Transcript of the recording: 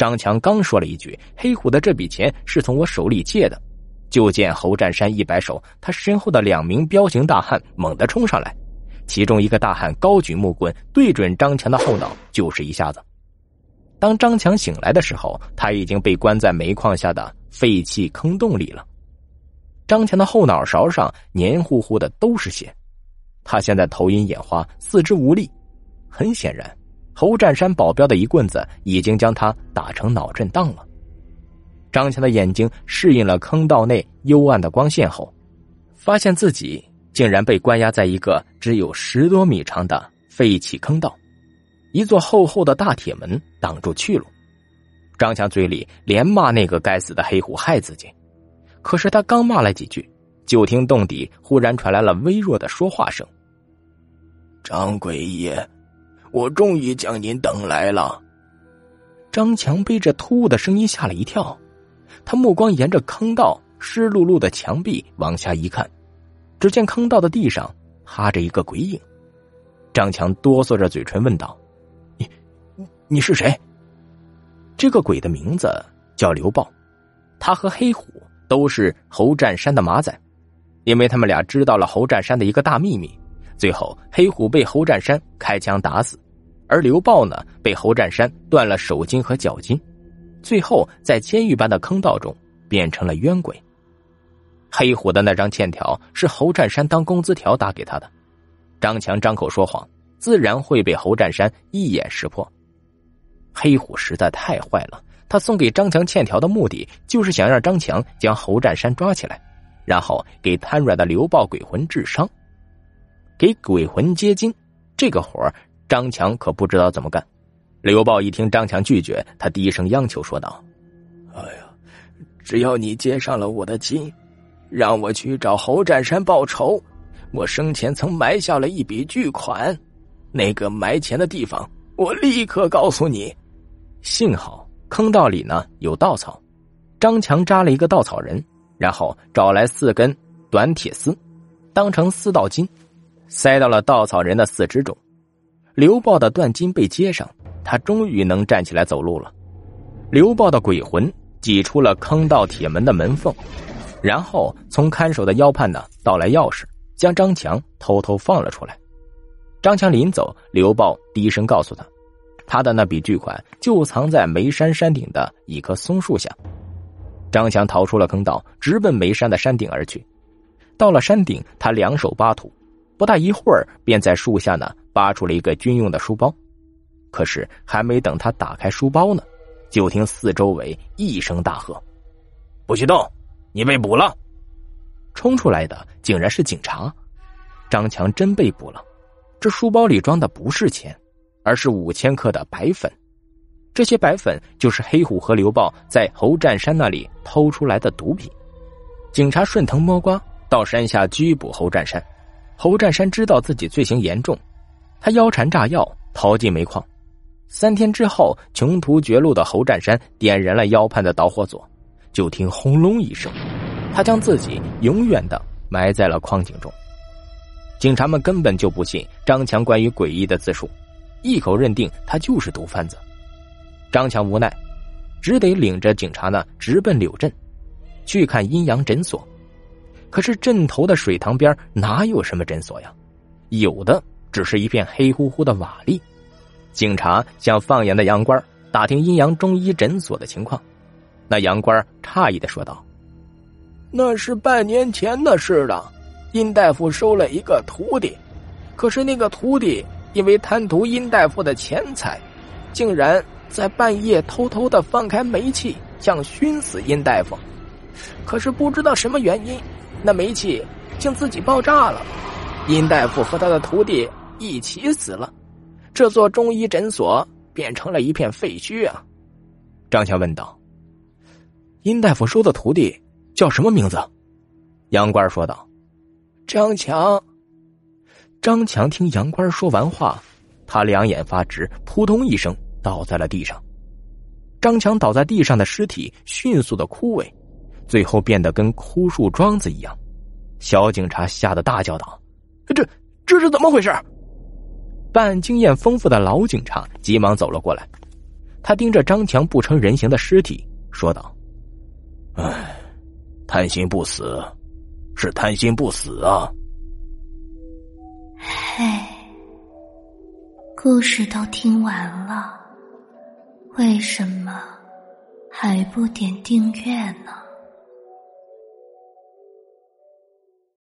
张强刚说了一句：“黑虎的这笔钱是从我手里借的。”就见侯占山一摆手，他身后的两名彪形大汉猛地冲上来，其中一个大汉高举木棍，对准张强的后脑就是一下子。当张强醒来的时候，他已经被关在煤矿下的废弃坑洞里了。张强的后脑勺上黏糊糊的都是血，他现在头晕眼花，四肢无力。很显然。侯占山保镖的一棍子已经将他打成脑震荡了。张强的眼睛适应了坑道内幽暗的光线后，发现自己竟然被关押在一个只有十多米长的废弃坑道，一座厚厚的大铁门挡住去路。张强嘴里连骂那个该死的黑虎害自己，可是他刚骂了几句，就听洞底忽然传来了微弱的说话声：“张鬼爷。”我终于将您等来了。张强被这突兀的声音吓了一跳，他目光沿着坑道湿漉漉的墙壁往下一看，只见坑道的地上趴着一个鬼影。张强哆嗦着嘴唇问道：“你，你是谁？”这个鬼的名字叫刘豹，他和黑虎都是侯占山的马仔，因为他们俩知道了侯占山的一个大秘密。最后，黑虎被侯占山开枪打死，而刘豹呢，被侯占山断了手筋和脚筋，最后在监狱般的坑道中变成了冤鬼。黑虎的那张欠条是侯占山当工资条打给他的，张强张口说谎，自然会被侯占山一眼识破。黑虎实在太坏了，他送给张强欠条的目的就是想让张强将侯占山抓起来，然后给瘫软的刘豹鬼魂治伤。给鬼魂接金，这个活张强可不知道怎么干。刘豹一听张强拒绝，他低声央求说道：“哎呀，只要你接上了我的金，让我去找侯占山报仇。我生前曾埋下了一笔巨款，那个埋钱的地方，我立刻告诉你。”幸好坑道里呢有稻草，张强扎了一个稻草人，然后找来四根短铁丝，当成四道筋。塞到了稻草人的四肢中，刘豹的断筋被接上，他终于能站起来走路了。刘豹的鬼魂挤出了坑道铁门的门缝，然后从看守的腰畔呢盗来钥匙，将张强偷偷放了出来。张强临走，刘豹低声告诉他，他的那笔巨款就藏在眉山山顶的一棵松树下。张强逃出了坑道，直奔眉山的山顶而去。到了山顶，他两手扒土。不大一会儿，便在树下呢扒出了一个军用的书包。可是还没等他打开书包呢，就听四周围一声大喝：“不许动！你被捕了！”冲出来的竟然是警察。张强真被捕了。这书包里装的不是钱，而是五千克的白粉。这些白粉就是黑虎和刘豹在侯占山那里偷出来的毒品。警察顺藤摸瓜到山下拘捕侯占山。侯占山知道自己罪行严重，他腰缠炸药逃进煤矿。三天之后，穷途绝路的侯占山点燃了腰畔的导火索，就听轰隆一声，他将自己永远的埋在了矿井中。警察们根本就不信张强关于诡异的自述，一口认定他就是毒贩子。张强无奈，只得领着警察呢直奔柳镇，去看阴阳诊所。可是镇头的水塘边哪有什么诊所呀？有的只是一片黑乎乎的瓦砾。警察向放羊的羊倌打听阴阳中医诊所的情况，那羊倌诧异的说道：“那是半年前的事了。殷大夫收了一个徒弟，可是那个徒弟因为贪图殷大夫的钱财，竟然在半夜偷偷的放开煤气，想熏死殷大夫。可是不知道什么原因。”那煤气竟自己爆炸了，殷大夫和他的徒弟一起死了，这座中医诊所变成了一片废墟啊！张强问道：“殷大夫收的徒弟叫什么名字？”杨官说道：“张强。”张强听杨官说完话，他两眼发直，扑通一声倒在了地上。张强倒在地上的尸体迅速的枯萎。最后变得跟枯树桩子一样。小警察吓得大叫道：“这这是怎么回事？”办案经验丰富的老警察急忙走了过来，他盯着张强不成人形的尸体说道：“哎，贪心不死，是贪心不死啊！”嘿，故事都听完了，为什么还不点订阅呢？